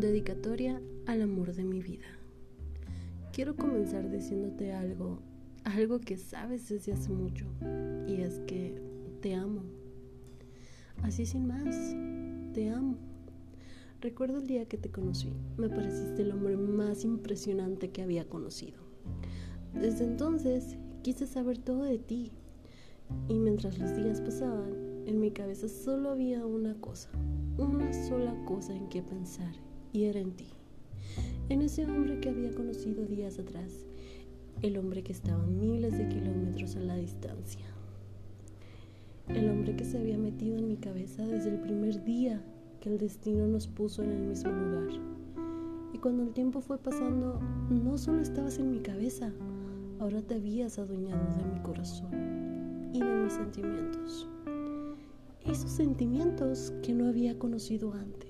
Dedicatoria al amor de mi vida. Quiero comenzar diciéndote algo, algo que sabes desde hace mucho, y es que te amo. Así sin más, te amo. Recuerdo el día que te conocí, me pareciste el hombre más impresionante que había conocido. Desde entonces quise saber todo de ti, y mientras los días pasaban, en mi cabeza solo había una cosa, una sola cosa en que pensar y era en ti, en ese hombre que había conocido días atrás, el hombre que estaba miles de kilómetros a la distancia, el hombre que se había metido en mi cabeza desde el primer día que el destino nos puso en el mismo lugar. Y cuando el tiempo fue pasando, no solo estabas en mi cabeza, ahora te habías adueñado de mi corazón y de mis sentimientos. Esos sentimientos que no había conocido antes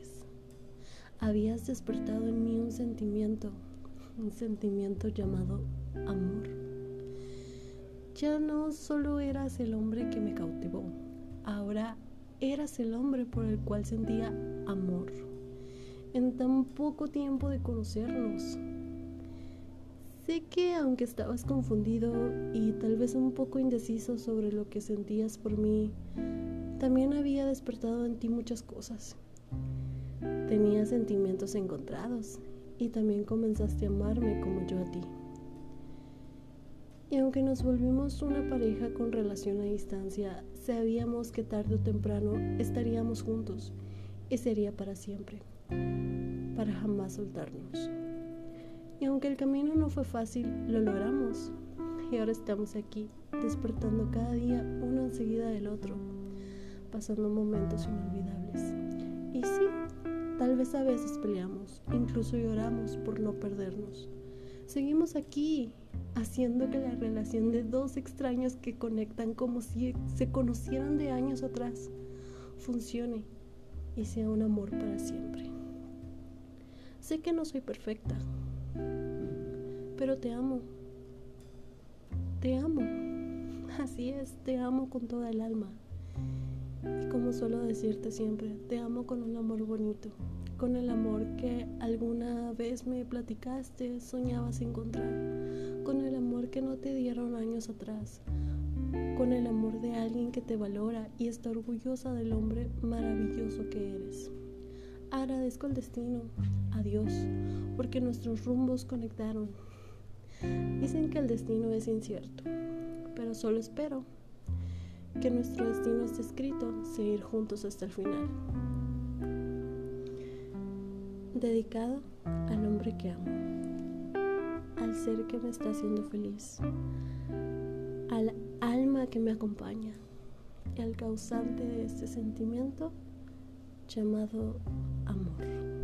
habías despertado en mí un sentimiento, un sentimiento llamado amor. Ya no solo eras el hombre que me cautivó, ahora eras el hombre por el cual sentía amor. En tan poco tiempo de conocernos. Sé que aunque estabas confundido y tal vez un poco indeciso sobre lo que sentías por mí, también había despertado en ti muchas cosas Tenía sentimientos encontrados y también comenzaste a amarme como yo a ti. Y aunque nos volvimos una pareja con relación a distancia, sabíamos que tarde o temprano estaríamos juntos y sería para siempre, para jamás soltarnos. Y aunque el camino no fue fácil, lo logramos. Y ahora estamos aquí, despertando cada día uno enseguida del otro, pasando momentos inolvidables. Y sí, Tal vez a veces peleamos, incluso lloramos por no perdernos. Seguimos aquí, haciendo que la relación de dos extraños que conectan como si se conocieran de años atrás funcione y sea un amor para siempre. Sé que no soy perfecta, pero te amo. Te amo. Así es, te amo con toda el alma. Y como suelo decirte siempre, te amo con un amor bonito, con el amor que alguna vez me platicaste, soñabas encontrar, con el amor que no te dieron años atrás, con el amor de alguien que te valora y está orgullosa del hombre maravilloso que eres. Agradezco el destino, a Dios, porque nuestros rumbos conectaron. Dicen que el destino es incierto, pero solo espero que nuestro destino esté escrito, seguir juntos hasta el final. Dedicado al hombre que amo, al ser que me está haciendo feliz, al alma que me acompaña y al causante de este sentimiento llamado amor.